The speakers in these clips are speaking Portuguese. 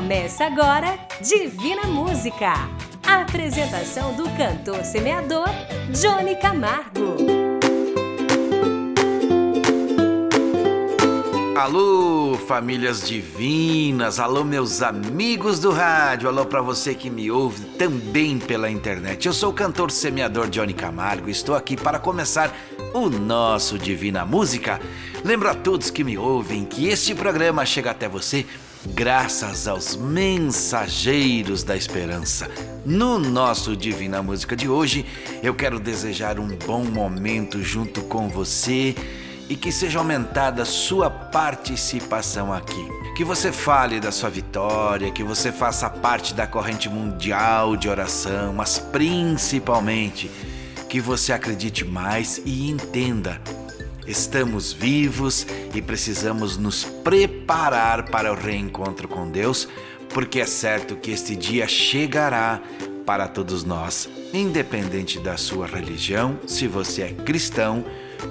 Começa agora Divina Música. A apresentação do cantor semeador Johnny Camargo. Alô, famílias divinas, alô, meus amigos do rádio, alô para você que me ouve também pela internet. Eu sou o cantor semeador Johnny Camargo estou aqui para começar o nosso Divina Música. Lembro a todos que me ouvem que este programa chega até você graças aos mensageiros da esperança. No nosso Divina Música de hoje, eu quero desejar um bom momento junto com você e que seja aumentada sua participação aqui. Que você fale da sua vitória, que você faça parte da corrente mundial de oração, mas principalmente que você acredite mais e entenda Estamos vivos e precisamos nos preparar para o reencontro com Deus, porque é certo que este dia chegará para todos nós, independente da sua religião, se você é cristão,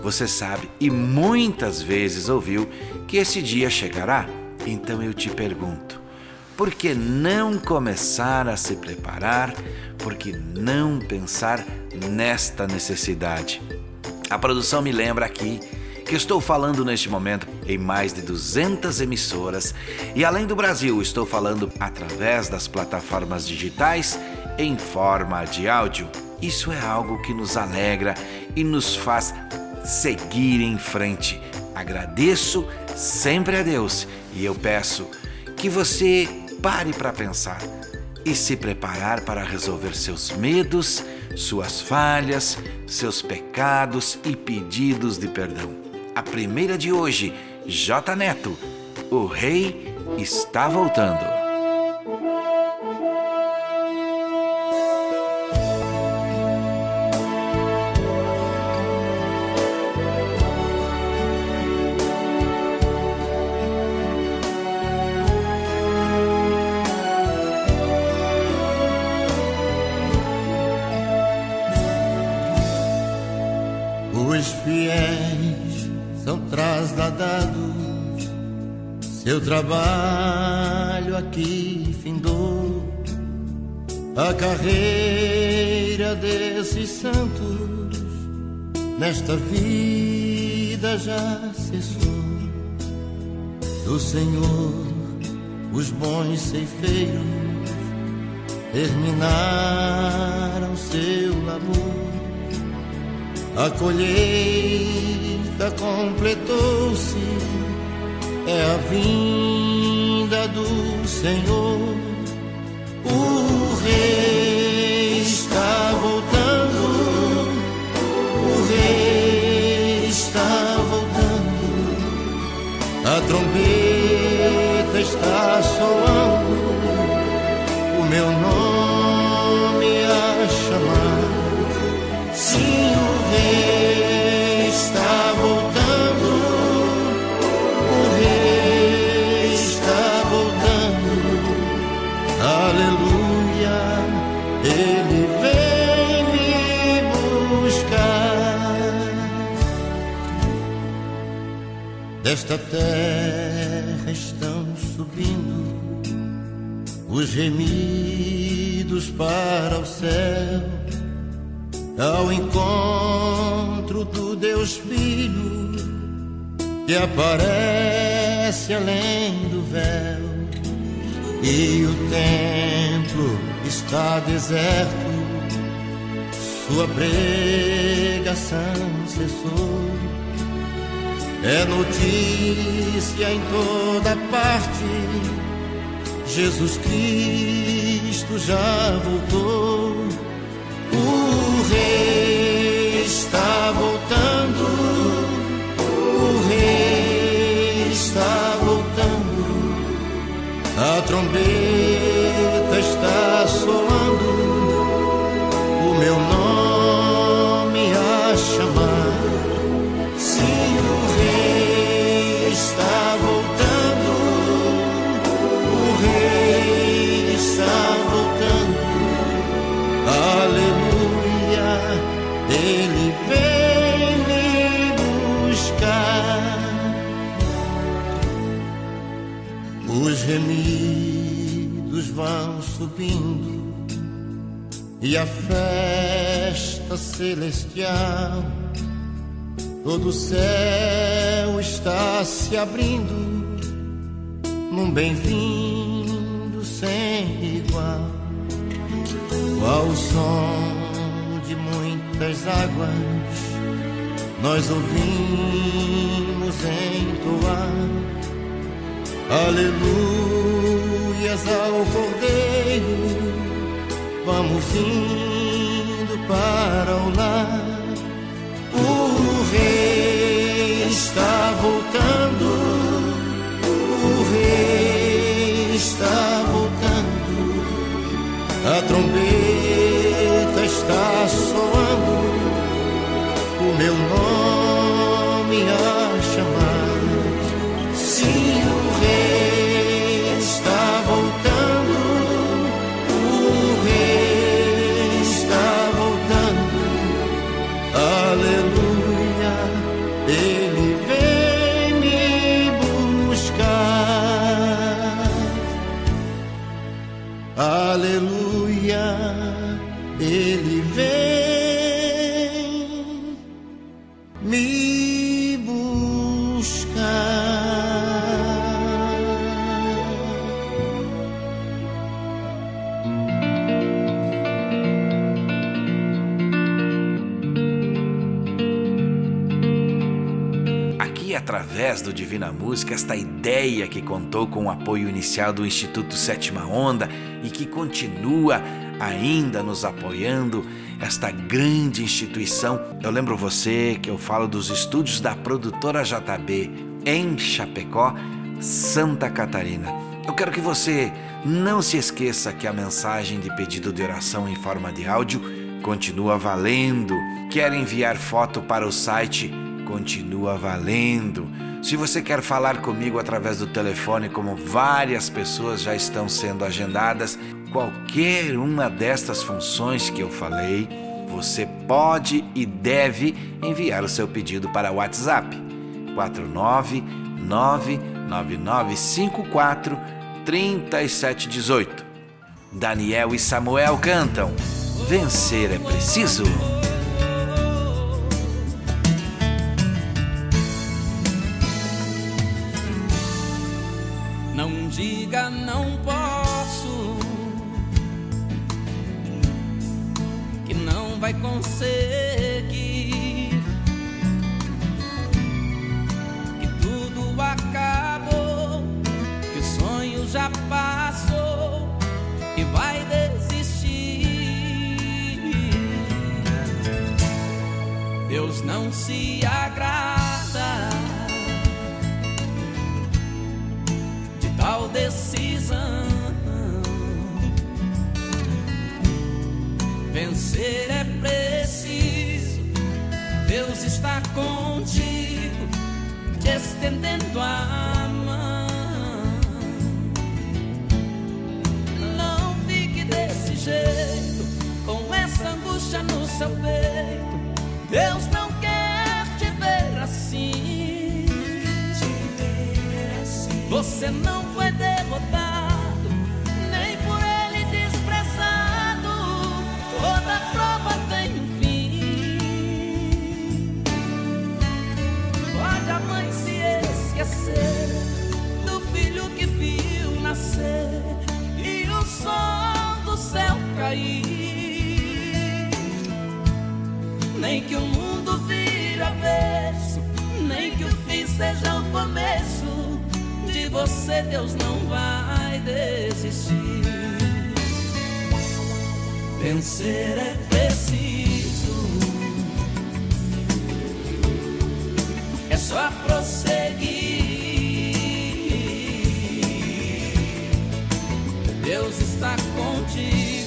você sabe e muitas vezes ouviu que esse dia chegará. Então eu te pergunto, por que não começar a se preparar? Por que não pensar nesta necessidade? A produção me lembra aqui que estou falando neste momento em mais de 200 emissoras e além do Brasil, estou falando através das plataformas digitais em forma de áudio. Isso é algo que nos alegra e nos faz seguir em frente. Agradeço sempre a Deus e eu peço que você pare para pensar e se preparar para resolver seus medos, suas falhas, seus pecados e pedidos de perdão. A primeira de hoje, J Neto, o rei está voltando. Trabalho aqui findou, a carreira desses santos. Nesta vida já cessou. Do Senhor, os bons ceifeiros terminaram seu labor, a colheita completou-se é a vinda do Senhor. O Rei está voltando, o Rei está voltando, a trombeta está soando, o meu nome a chamar. Sim, o Rei Desta terra estão subindo os gemidos para o céu, ao encontro do Deus Filho que aparece além do véu. E o templo está deserto, sua pregação cessou é notícia em toda parte. Jesus Cristo já voltou. O Rei está voltando. O Rei está voltando. A trombeta está ele vem me buscar. Os gemidos todos vão subindo e a festa celestial, todo o céu está se abrindo num bem-vindo sem igual, ao som de muitas águas nós ouvimos entoar aleluias ao Cordeiro. Vamos indo para o lar. O Rei está voltando. O Rei está através do Divina Música, esta ideia que contou com o apoio inicial do Instituto Sétima Onda e que continua ainda nos apoiando, esta grande instituição. Eu lembro você que eu falo dos estúdios da produtora JB em Chapecó, Santa Catarina. Eu quero que você não se esqueça que a mensagem de pedido de oração em forma de áudio continua valendo. Quer enviar foto para o site? Continua valendo. Se você quer falar comigo através do telefone, como várias pessoas já estão sendo agendadas, qualquer uma destas funções que eu falei, você pode e deve enviar o seu pedido para o WhatsApp 4999954 3718. Daniel e Samuel cantam Vencer é preciso. Vai conseguir, que tudo acabou, que o sonho já passou e vai desistir. Deus não se agrada. de tal decisão. Vencer é Deus está contigo, te estendendo a mão. Não fique desse jeito, com essa angústia no seu peito. Deus não quer te ver assim. Você não cair. Nem que o mundo vire avesso, nem que o fim seja o começo. De você Deus não vai desistir. Vencer é preciso, é só prosseguir. Deus está contigo,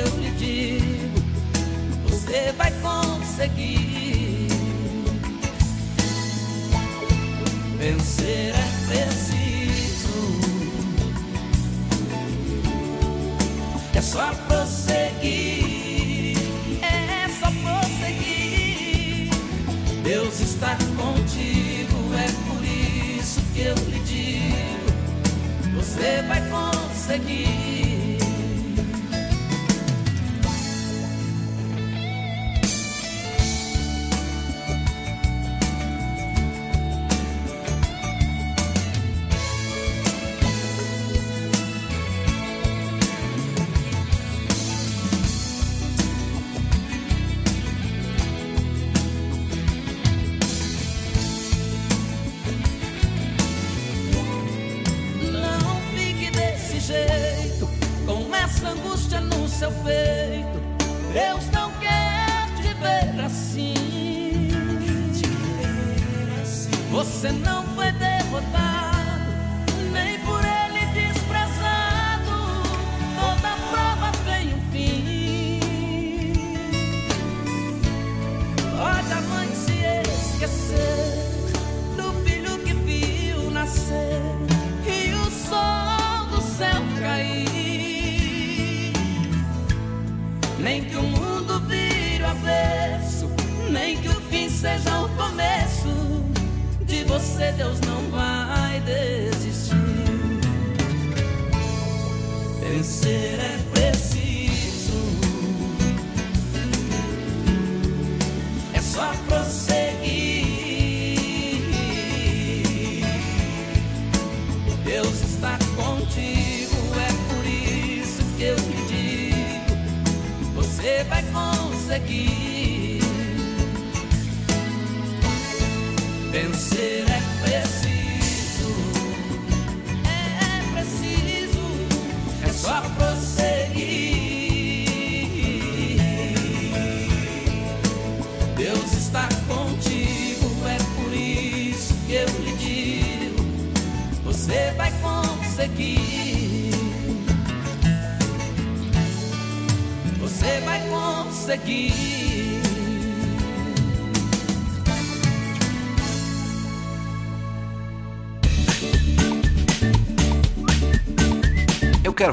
eu lhe digo: você vai conseguir. Vencer é preciso, é só prosseguir, é só prosseguir. Deus está contigo, é por isso que eu lhe digo: você vai conseguir.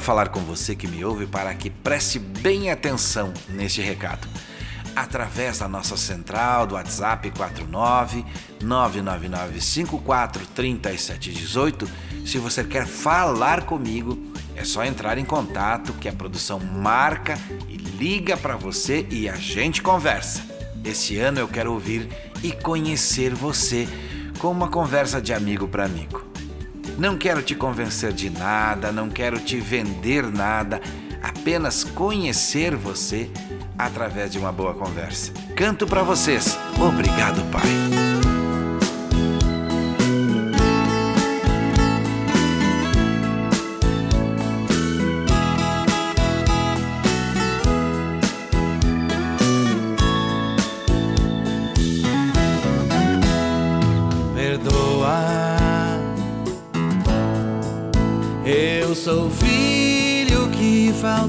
Falar com você que me ouve para que preste bem atenção neste recado. Através da nossa central do WhatsApp 49 999 54 3718, se você quer falar comigo, é só entrar em contato que a produção marca e liga para você e a gente conversa. Esse ano eu quero ouvir e conhecer você com uma conversa de amigo para amigo. Não quero te convencer de nada, não quero te vender nada, apenas conhecer você através de uma boa conversa. Canto para vocês. Obrigado, Pai.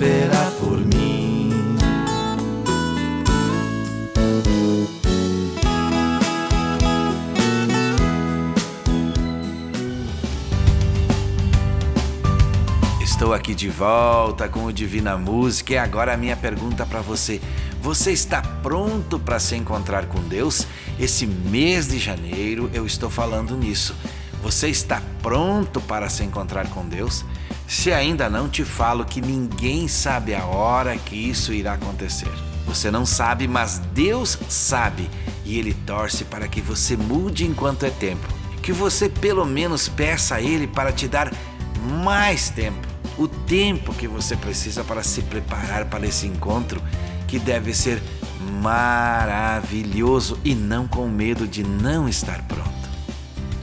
esperar por mim. Estou aqui de volta com o Divina Música e agora a minha pergunta para você. Você está pronto para se encontrar com Deus? Esse mês de janeiro eu estou falando nisso. Você está pronto para se encontrar com Deus? Se ainda não te falo que ninguém sabe a hora que isso irá acontecer. Você não sabe, mas Deus sabe e Ele torce para que você mude enquanto é tempo. que você pelo menos peça a Ele para te dar mais tempo, o tempo que você precisa para se preparar para esse encontro que deve ser maravilhoso e não com medo de não estar pronto.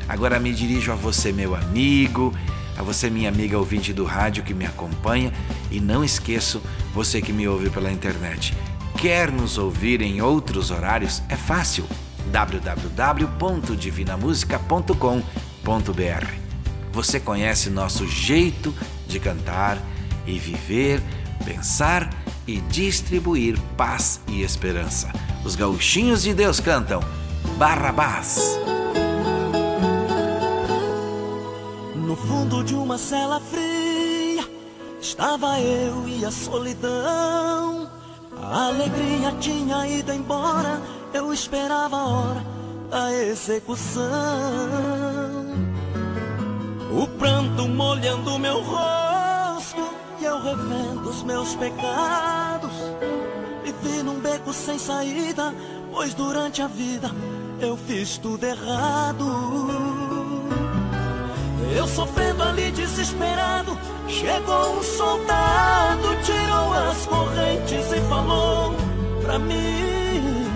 Agora me dirijo a você, meu amigo, a você, minha amiga ouvinte do rádio que me acompanha, e não esqueço você que me ouve pela internet. Quer nos ouvir em outros horários? É fácil www.divinamusica.com.br. Você conhece nosso jeito de cantar e viver, pensar e distribuir paz e esperança. Os gauchinhos de Deus cantam Barrabás. Fundo de uma cela fria estava eu e a solidão. A alegria tinha ido embora, eu esperava a hora da execução. O pranto molhando meu rosto e eu revendo os meus pecados. Me vi num beco sem saída, pois durante a vida eu fiz tudo errado. Eu sofrendo ali desesperado, chegou um soldado, tirou as correntes e falou pra mim: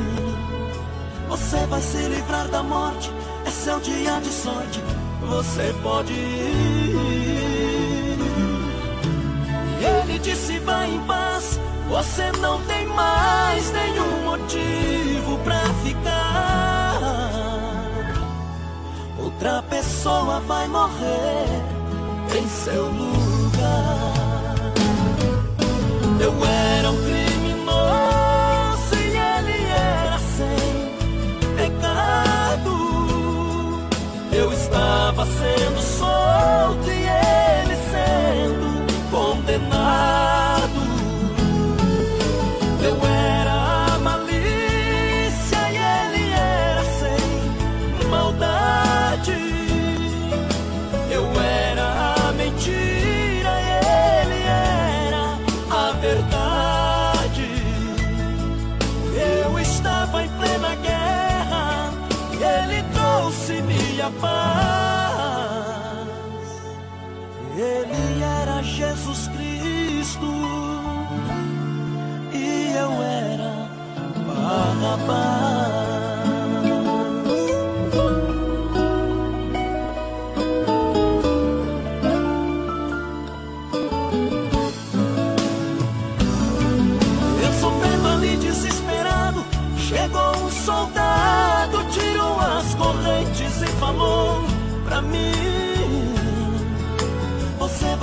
Você vai se livrar da morte, é seu dia de sorte, você pode ir. E ele disse: Vai em paz, você não tem mais nenhum motivo pra ficar. Outra pessoa vai morrer em seu lugar. Eu era um criminoso e ele era sem pecado. Eu estava sendo solto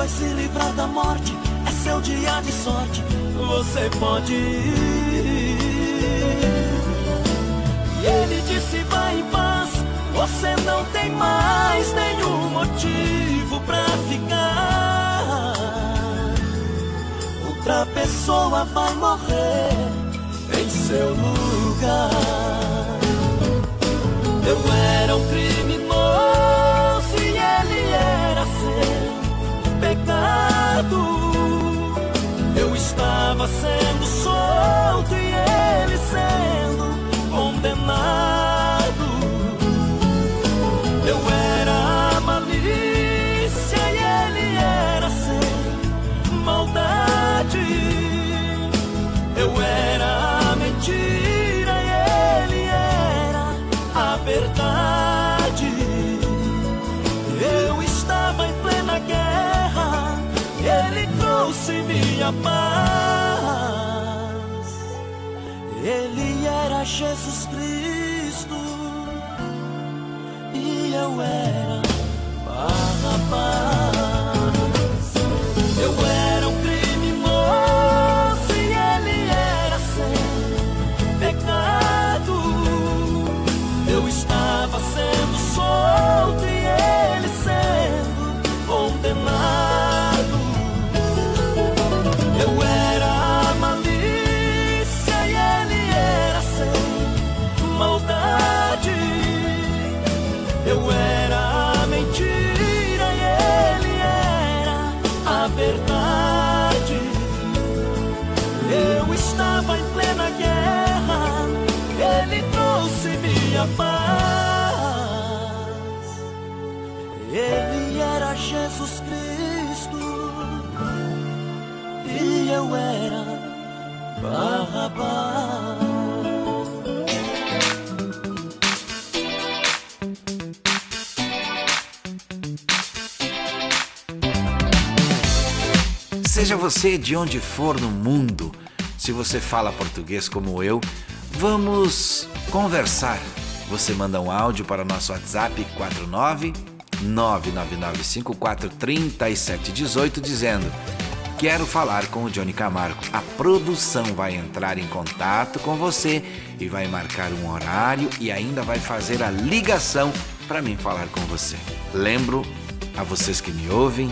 se livrar da morte, é seu dia de sorte, você pode ir. Ele disse: Vai em paz, você não tem mais nenhum motivo pra ficar. Outra pessoa vai morrer em seu lugar. Eu era um criminoso e ele era sem pecado. Eu estava sendo solto e ele sendo condenado. Eu era a malícia e ele era sem maldade. Eu era a mentira e ele era a verdade. Eu estava em plena guerra, ele trouxe minha paz. Jesus Cristo e eu era Barrabás. Seja você de onde for no mundo, se você fala português como eu, vamos conversar. Você manda um áudio para o nosso WhatsApp 49 999543718 dizendo: Quero falar com o Johnny Camargo. A produção vai entrar em contato com você e vai marcar um horário e ainda vai fazer a ligação para mim falar com você. Lembro a vocês que me ouvem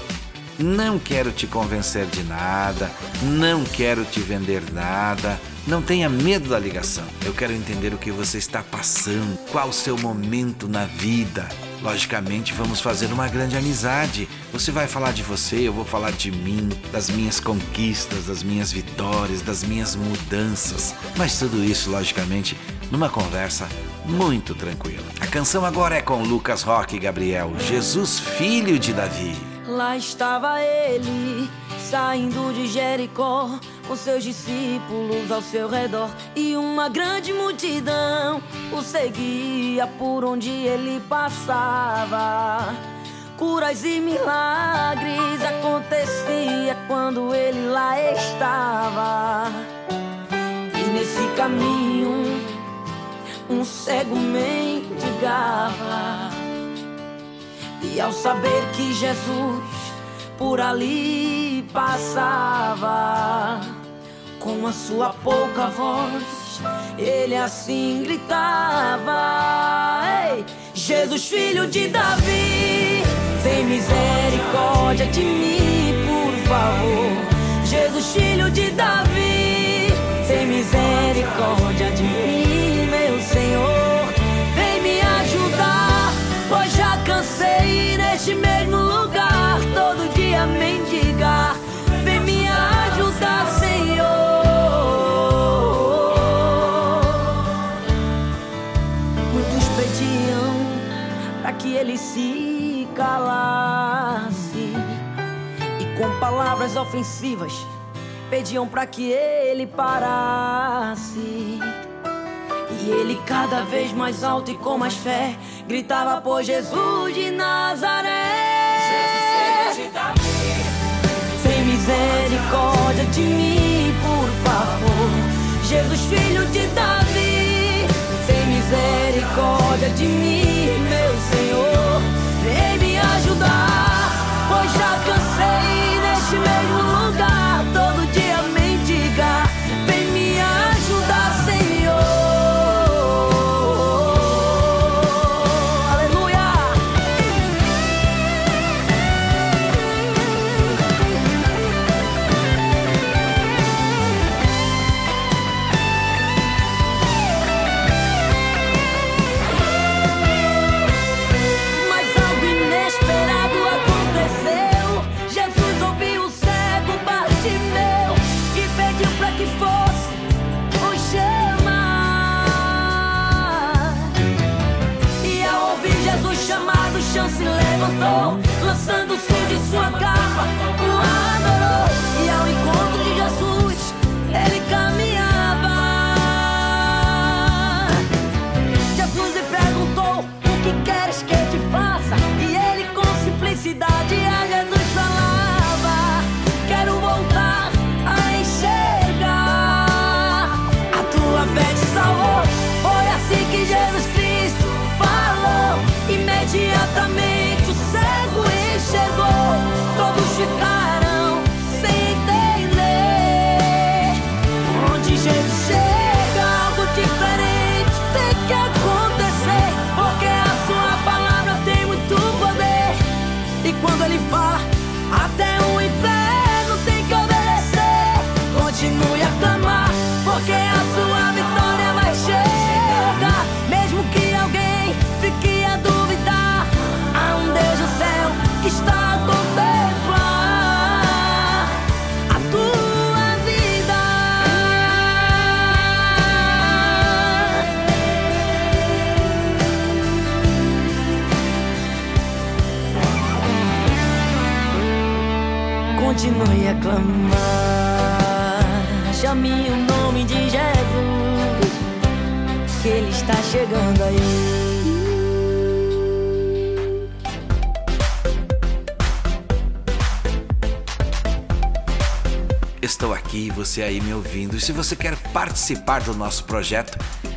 não quero te convencer de nada, não quero te vender nada. Não tenha medo da ligação. Eu quero entender o que você está passando, qual o seu momento na vida. Logicamente, vamos fazer uma grande amizade. Você vai falar de você, eu vou falar de mim, das minhas conquistas, das minhas vitórias, das minhas mudanças. Mas tudo isso, logicamente, numa conversa muito tranquila. A canção agora é com Lucas Roque e Gabriel, Jesus, filho de Davi. Lá estava ele, saindo de Jericó, com seus discípulos ao seu redor, e uma grande multidão o seguia por onde ele passava. Curas e milagres acontecia quando ele lá estava. E nesse caminho, um cego mendigava. E ao saber que Jesus por ali passava, com a sua pouca voz, ele assim gritava: Ei, Jesus, filho de Davi, tem misericórdia de mim, por favor. Jesus, filho de Davi, tem misericórdia de mim, meu Senhor. Palavras ofensivas pediam para que ele parasse. E ele cada vez mais alto e com mais fé gritava por Jesus de Nazaré. Jesus, filho de Davi. Tem misericórdia de mim, por favor. Jesus, filho de Davi. Tem misericórdia de mim, você aí me ouvindo. E se você quer participar do nosso projeto,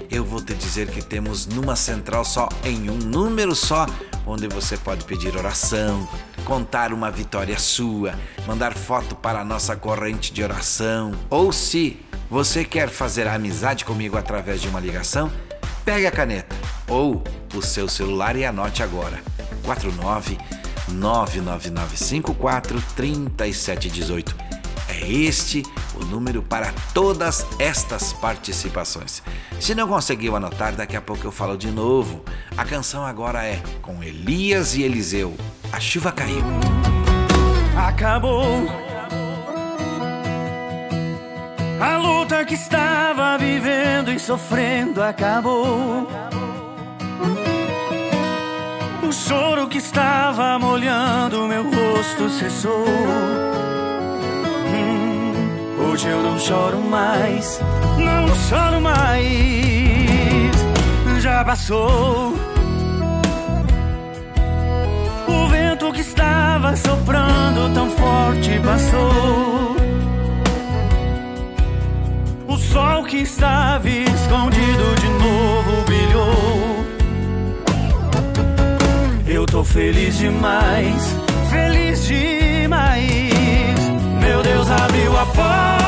eu vou te dizer que temos numa central só, em um número só, onde você pode pedir oração, contar uma vitória sua, mandar foto para a nossa corrente de oração. Ou se você quer fazer amizade comigo através de uma ligação, pegue a caneta ou o seu celular e anote agora. 49 99954 3718. Este o número para todas estas participações. Se não conseguiu anotar, daqui a pouco eu falo de novo. A canção agora é com Elias e Eliseu. A chuva caiu. Acabou. A luta que estava vivendo e sofrendo acabou. O choro que estava molhando meu rosto cessou. Hoje eu não choro mais, não choro mais. Já passou. O vento que estava soprando tão forte passou. O sol que estava escondido de novo brilhou. Eu tô feliz demais, feliz demais. Meu Deus abriu a porta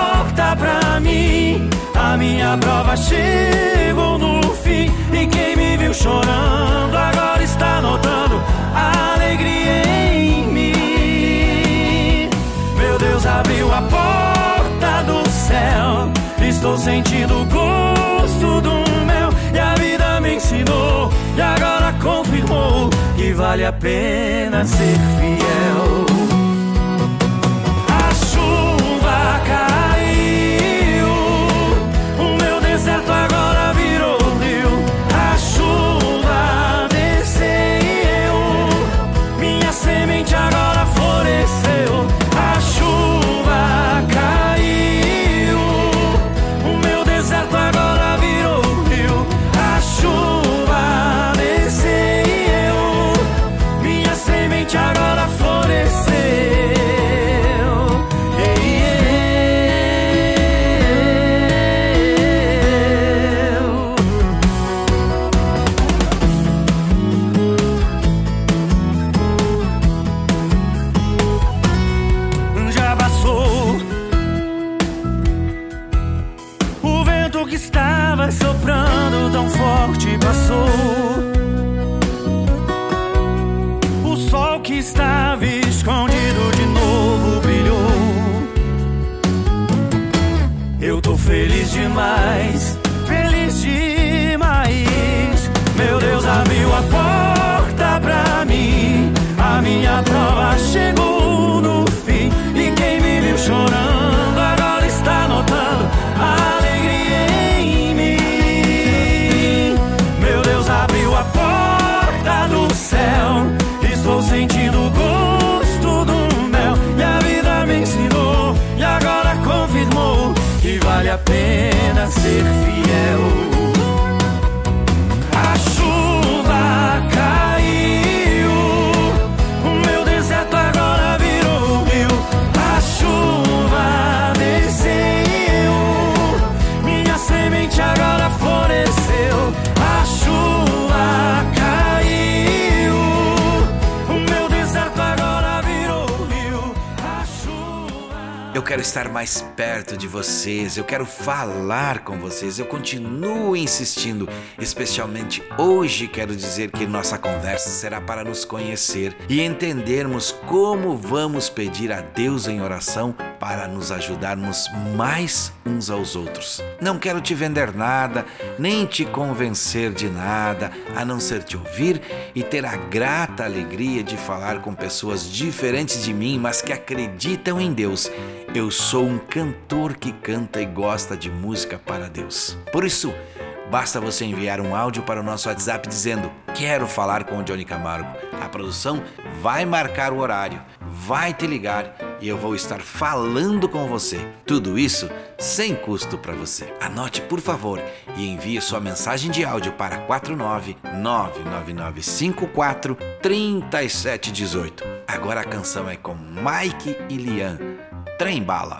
mim. A minha prova chegou no fim. E quem me viu chorando agora está notando a alegria em mim. Meu Deus abriu a porta do céu. Estou sentindo o gosto do mel. E a vida me ensinou. E agora confirmou que vale a pena ser fiel. A chuva caiu, Eu quero estar mais perto de vocês, eu quero falar com vocês, eu continuo insistindo, especialmente hoje quero dizer que nossa conversa será para nos conhecer e entendermos como vamos pedir a Deus em oração para nos ajudarmos mais uns aos outros. Não quero te vender nada, nem te convencer de nada, a não ser te ouvir e ter a grata alegria de falar com pessoas diferentes de mim, mas que acreditam em Deus. Eu sou um cantor que canta e gosta de música para Deus. Por isso, basta você enviar um áudio para o nosso WhatsApp dizendo: Quero falar com o Johnny Camargo. A produção vai marcar o horário, vai te ligar e eu vou estar falando com você. Tudo isso sem custo para você. Anote, por favor, e envie sua mensagem de áudio para 49 99954 3718. Agora a canção é com Mike e Lian. Trem bala.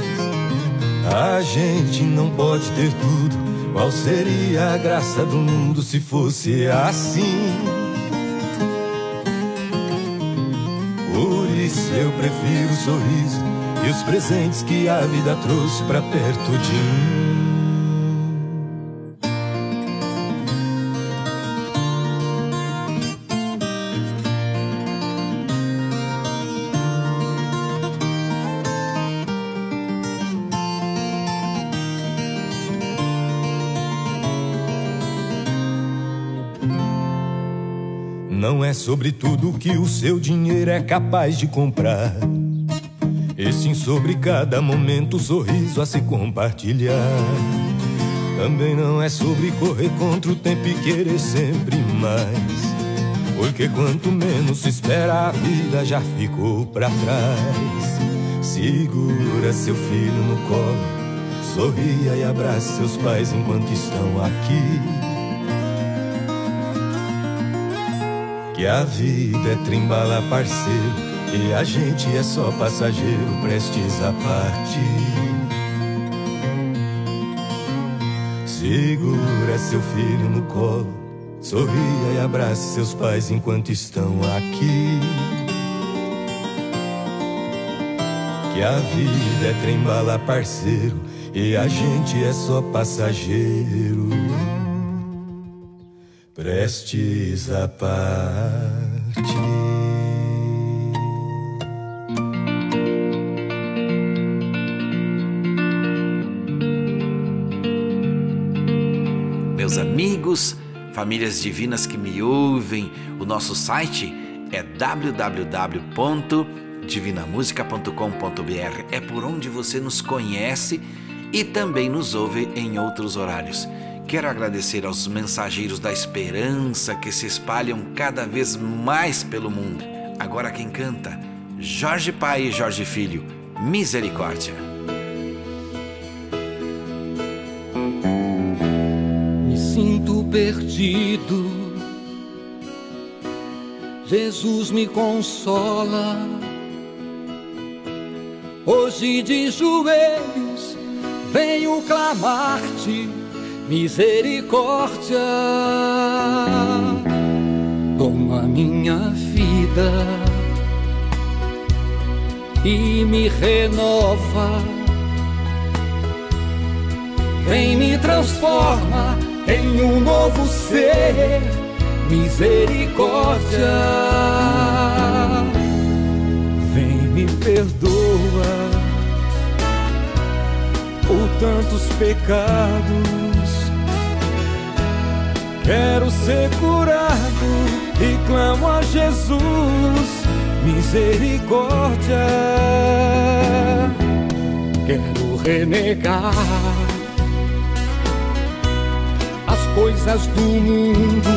A gente não pode ter tudo. Qual seria a graça do mundo se fosse assim? Por isso eu prefiro o sorriso e os presentes que a vida trouxe pra perto de mim. Sobre tudo que o seu dinheiro é capaz de comprar. E sim sobre cada momento, sorriso a se compartilhar. Também não é sobre correr contra o tempo e querer sempre mais. Porque quanto menos se espera, a vida já ficou pra trás. Segura seu filho no colo, sorria e abrace seus pais enquanto estão aqui. Que a vida é trembala parceiro e a gente é só passageiro prestes a partir. Segura seu filho no colo, sorria e abrace seus pais enquanto estão aqui. Que a vida é trembala parceiro e a gente é só passageiro prestes a partir. Meus amigos, famílias divinas que me ouvem, o nosso site é www.divinamusica.com.br. É por onde você nos conhece e também nos ouve em outros horários. Quero agradecer aos mensageiros da esperança que se espalham cada vez mais pelo mundo. Agora quem canta? Jorge Pai e Jorge Filho. Misericórdia. Me sinto perdido. Jesus me consola. Hoje de joelhos venho clamar-te misericórdia. Toma minha vida e me renova. Vem me transforma em um novo ser, misericórdia. Vem me perdoa por tantos pecados Quero ser curado e clamo a Jesus misericórdia. Quero renegar as coisas do mundo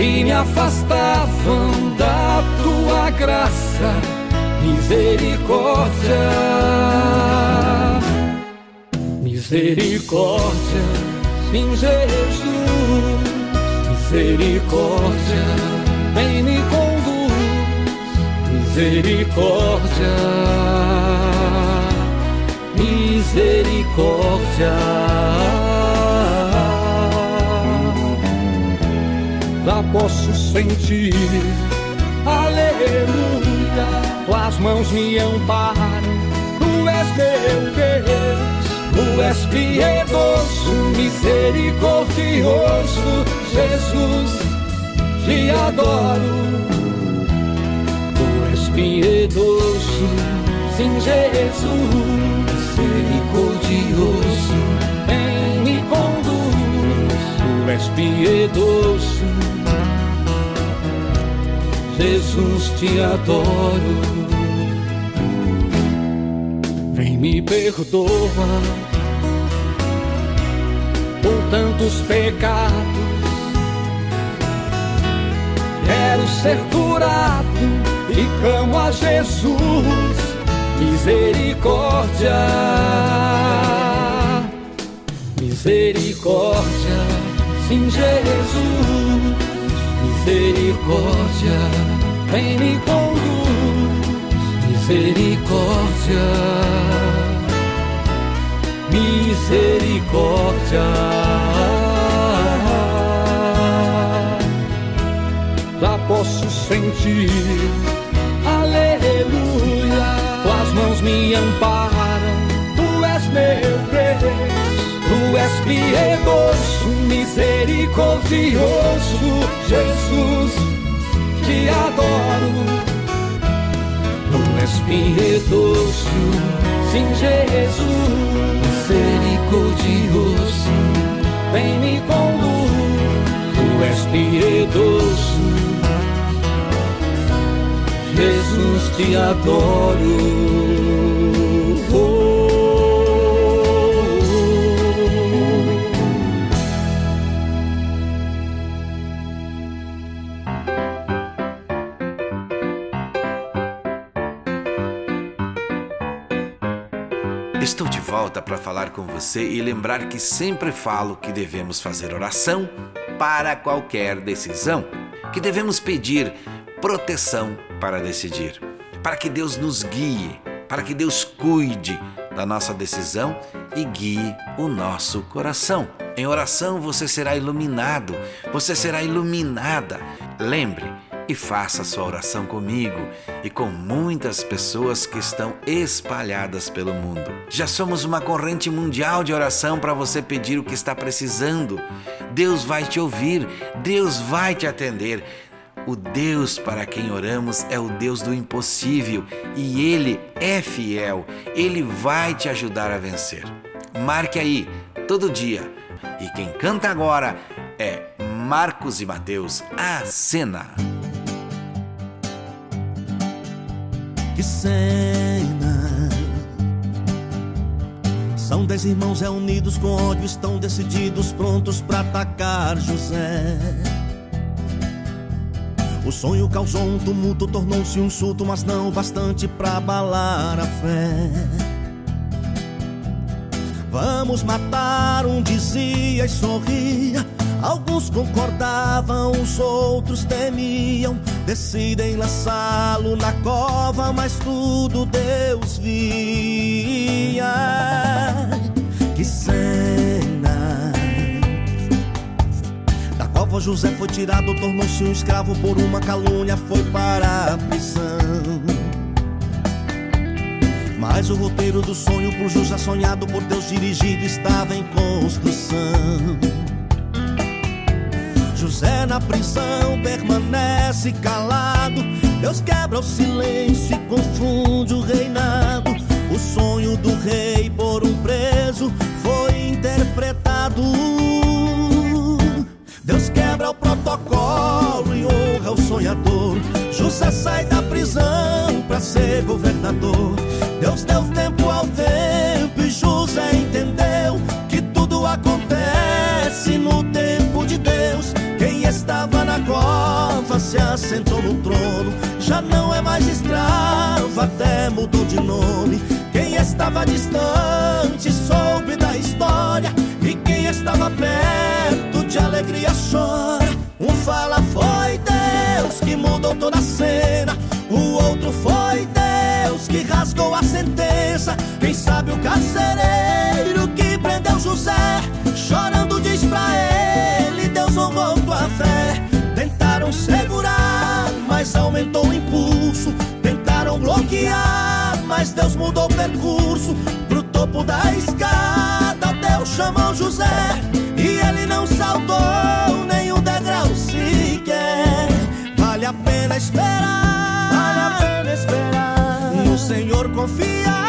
e me afastavam da tua graça, misericórdia, misericórdia, em Jesus, misericórdia, vem me conduz, misericórdia, misericórdia. já posso sentir. Aleluia, tuas mãos me amparam. Tu és meu Deus, tu és piedoso, misericordioso. Jesus, te adoro. Tu és piedoso, sim, Jesus, misericordioso. Vem me conduz, tu és piedoso Jesus, te adoro. Vem me perdoa por tantos pecados. Quero ser curado e clamo a Jesus, misericórdia, misericórdia, sim, Jesus, misericórdia. Vem me conduz, misericórdia, misericórdia. Já posso sentir, aleluia, tuas mãos me amparam, tu és meu Deus. Tu és piedoso, misericordioso, Jesus te adoro. Tu és piedoso, sim, Jesus, misericordioso, vem me conduz. Tu és piedoso, Jesus, te adoro. Estou de volta para falar com você e lembrar que sempre falo que devemos fazer oração para qualquer decisão, que devemos pedir proteção para decidir, para que Deus nos guie, para que Deus cuide da nossa decisão e guie o nosso coração. Em oração você será iluminado, você será iluminada. Lembre, e faça sua oração comigo e com muitas pessoas que estão espalhadas pelo mundo. Já somos uma corrente mundial de oração para você pedir o que está precisando. Deus vai te ouvir, Deus vai te atender. O Deus para quem oramos é o Deus do impossível e Ele é fiel. Ele vai te ajudar a vencer. Marque aí, todo dia. E quem canta agora é Marcos e Mateus, a cena. Que cena! São dez irmãos reunidos com ódio, estão decididos, prontos para atacar José. O sonho causou um tumulto, tornou-se um surto, mas não bastante para abalar a fé. Vamos matar, um dizia e sorria. Alguns concordavam, os outros temiam. Decidem lançá-lo na cova, mas tudo Deus via. Que cena! Da cova José foi tirado, tornou-se um escravo por uma calúnia, foi para a prisão. Mas o roteiro do sonho pro José sonhado por Deus dirigido estava em construção. José na prisão permanece calado. Deus quebra o silêncio e confunde o reinado. O sonho do rei por um preso foi interpretado. Deus quebra o protocolo e honra o sonhador. José sai da prisão para ser governador. Deus deu tempo ao tempo e José entendeu se assentou no trono. Já não é mais escravo, até mudou de nome. Quem estava distante soube da história. E quem estava perto de alegria chora. Um fala foi Deus que mudou toda a cena. O outro foi Deus que rasgou a sentença. Quem sabe o carcereiro que prendeu José. Chorando diz pra ele: Deus honrou tua fé. Tentaram segurar, mas aumentou o impulso. Tentaram bloquear, mas Deus mudou o percurso. Pro topo da escada, Deus chamou José. E ele não saltou nenhum degrau sequer. Vale a pena esperar. Vale a pena esperar. No Senhor confiar.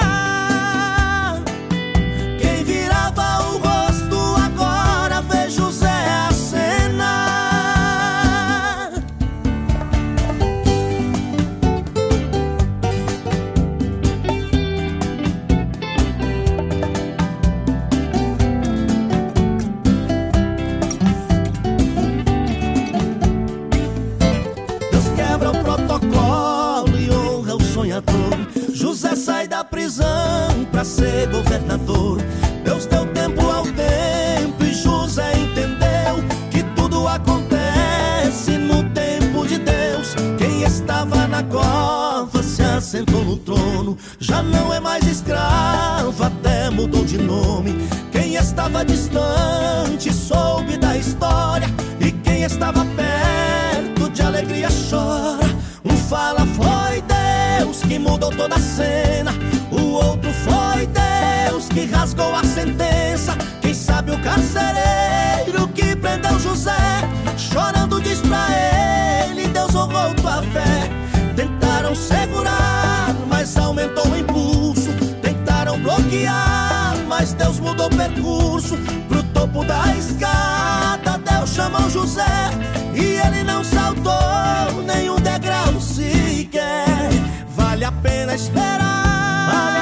Esperar.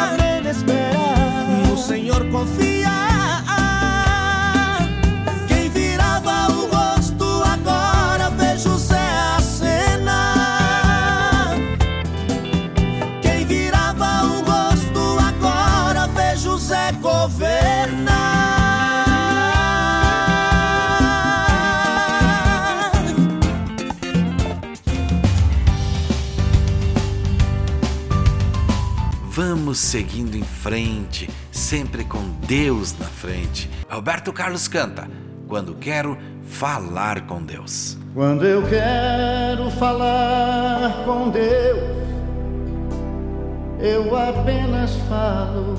Vamos seguindo em frente, sempre com Deus na frente. Roberto Carlos canta: Quando quero falar com Deus. Quando eu quero falar com Deus, eu apenas falo.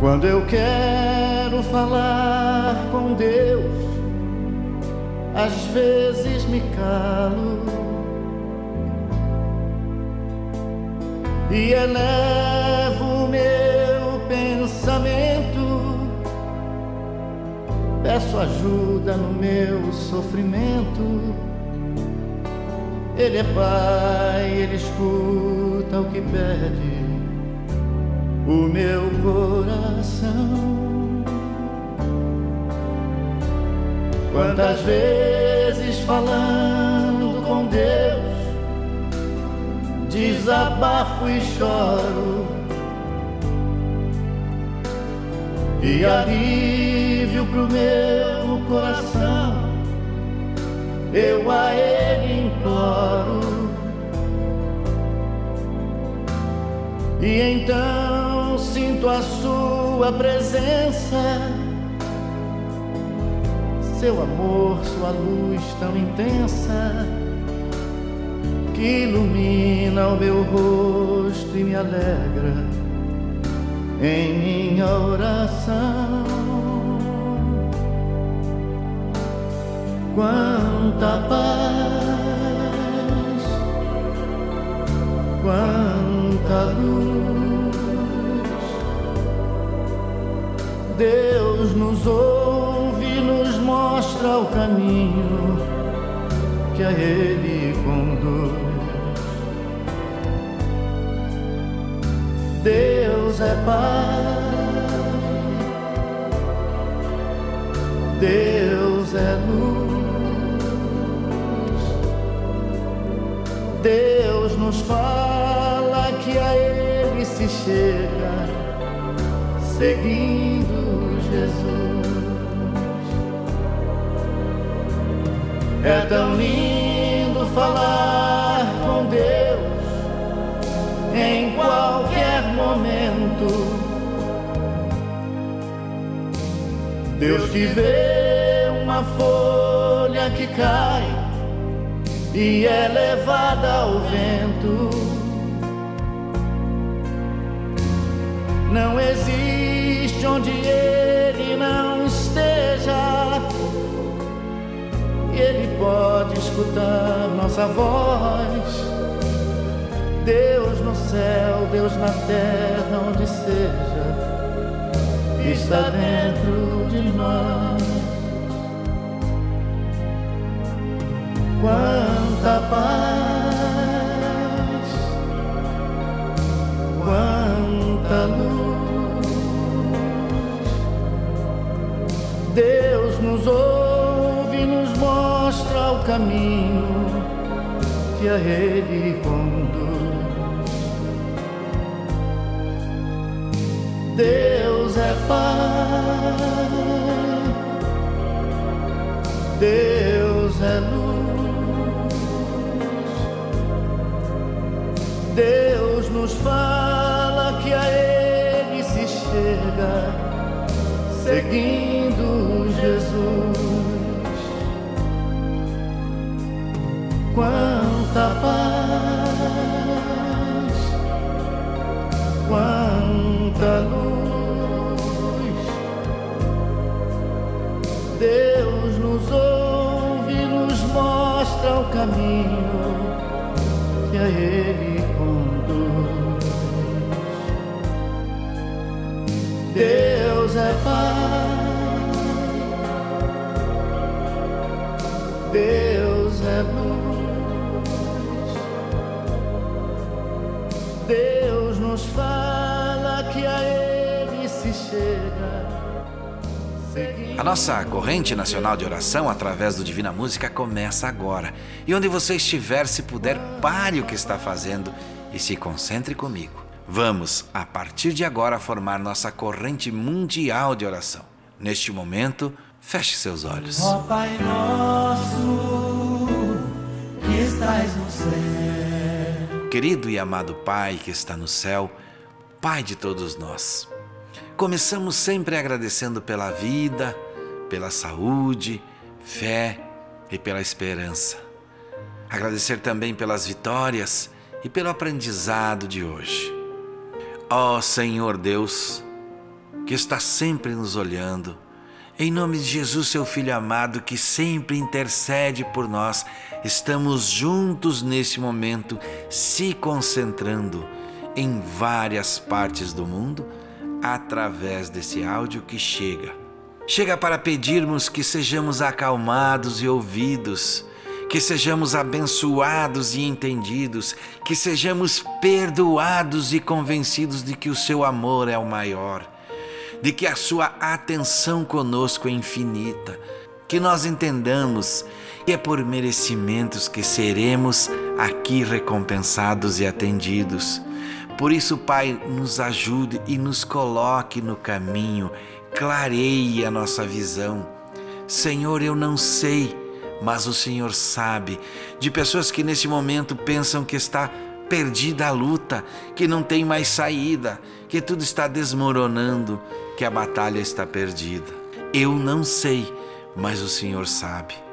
Quando eu quero falar com Deus, às vezes me calo e elevo meu pensamento. Peço ajuda no meu sofrimento. Ele é Pai, Ele escuta o que pede o meu coração. Quantas vezes falando com Deus, desabafo e choro. E alívio pro meu coração, eu a Ele imploro. E então sinto a Sua presença, Seu amor, Sua luz tão intensa, que ilumina o meu rosto e me alegra em minha oração. Quanta paz, quanta luz. Deus nos ouve, nos mostra o caminho que a Ele conduz. Deus é paz, Deus é luz, Deus nos fala que a Ele se chega, seguindo Jesus. É tão lindo falar em qualquer momento. Deus te vê uma folha que cai e é levada ao vento. Não existe onde ele não esteja. Ele pode escutar nossa voz. Deus no céu, Deus na terra, onde seja, está dentro de nós. quanta paz, quanta luz. Deus nos ouve e nos mostra o caminho que a Ele conduz. Deus é Pai, Deus é luz. Deus nos fala que a Ele se chega, seguindo Jesus. Quanta paz, quanta luz. Deus nos ouve, nos mostra o caminho que a Ele Deus é Pai, Deus é luz, Deus nos fala A nossa corrente nacional de oração através do Divina Música começa agora. E onde você estiver, se puder, pare o que está fazendo e se concentre comigo. Vamos, a partir de agora, formar nossa corrente mundial de oração. Neste momento, feche seus olhos. Ó Pai nosso, que estás no céu. Querido e amado Pai que está no céu, Pai de todos nós, começamos sempre agradecendo pela vida, pela saúde, fé e pela esperança. Agradecer também pelas vitórias e pelo aprendizado de hoje. Ó oh, Senhor Deus, que está sempre nos olhando, em nome de Jesus, seu Filho amado, que sempre intercede por nós, estamos juntos nesse momento, se concentrando em várias partes do mundo através desse áudio que chega. Chega para pedirmos que sejamos acalmados e ouvidos que sejamos abençoados e entendidos, que sejamos perdoados e convencidos de que o seu amor é o maior, de que a sua atenção conosco é infinita, que nós entendamos que é por merecimentos que seremos aqui recompensados e atendidos. Por isso, Pai, nos ajude e nos coloque no caminho, clareie a nossa visão. Senhor, eu não sei mas o Senhor sabe de pessoas que nesse momento pensam que está perdida a luta, que não tem mais saída, que tudo está desmoronando, que a batalha está perdida. Eu não sei, mas o Senhor sabe.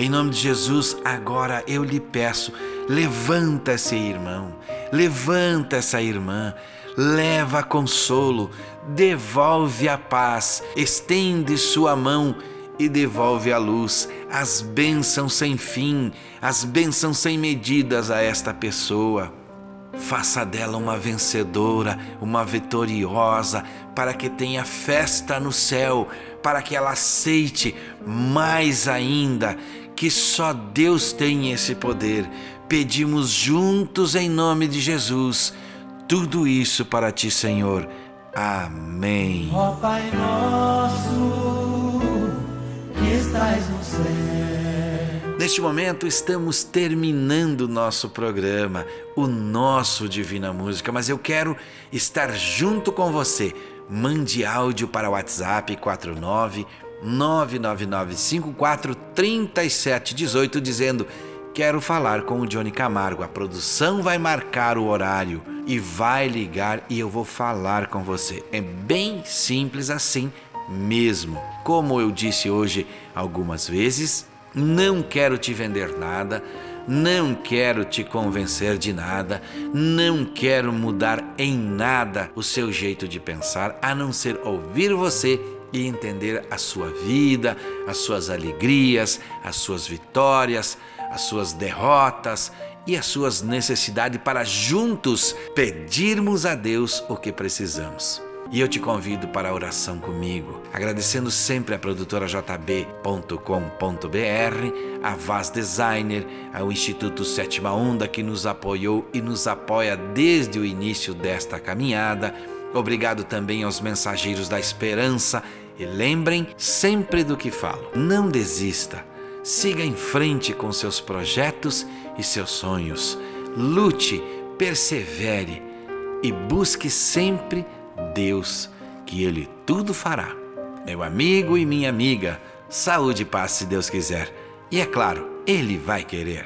Em nome de Jesus, agora eu lhe peço, levanta esse irmão, levanta essa irmã, leva consolo, devolve a paz, estende sua mão e devolve a luz, as bênçãos sem fim, as bênçãos sem medidas a esta pessoa. Faça dela uma vencedora, uma vitoriosa, para que tenha festa no céu, para que ela aceite mais ainda que só Deus tem esse poder. Pedimos juntos em nome de Jesus tudo isso para ti, Senhor. Amém. Ó Pai nosso que estás no céu. Neste momento estamos terminando o nosso programa, o nosso Divina Música, mas eu quero estar junto com você. Mande áudio para o WhatsApp 49 99954 3718 dizendo quero falar com o Johnny Camargo. A produção vai marcar o horário e vai ligar e eu vou falar com você. É bem simples assim mesmo. Como eu disse hoje algumas vezes, não quero te vender nada, não quero te convencer de nada, não quero mudar em nada o seu jeito de pensar, a não ser ouvir você e entender a sua vida, as suas alegrias, as suas vitórias, as suas derrotas e as suas necessidades para juntos pedirmos a Deus o que precisamos. E eu te convido para a oração comigo, agradecendo sempre a produtora jb.com.br, a Vaz Designer, ao Instituto Sétima Onda que nos apoiou e nos apoia desde o início desta caminhada. Obrigado também aos mensageiros da esperança e lembrem sempre do que falo. Não desista. Siga em frente com seus projetos e seus sonhos. Lute, persevere e busque sempre Deus, que Ele tudo fará. Meu amigo e minha amiga, saúde e paz se Deus quiser. E é claro, Ele vai querer.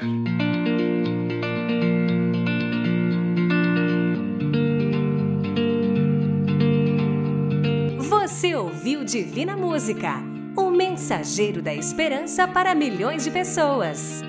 Divina Música, o mensageiro da esperança para milhões de pessoas.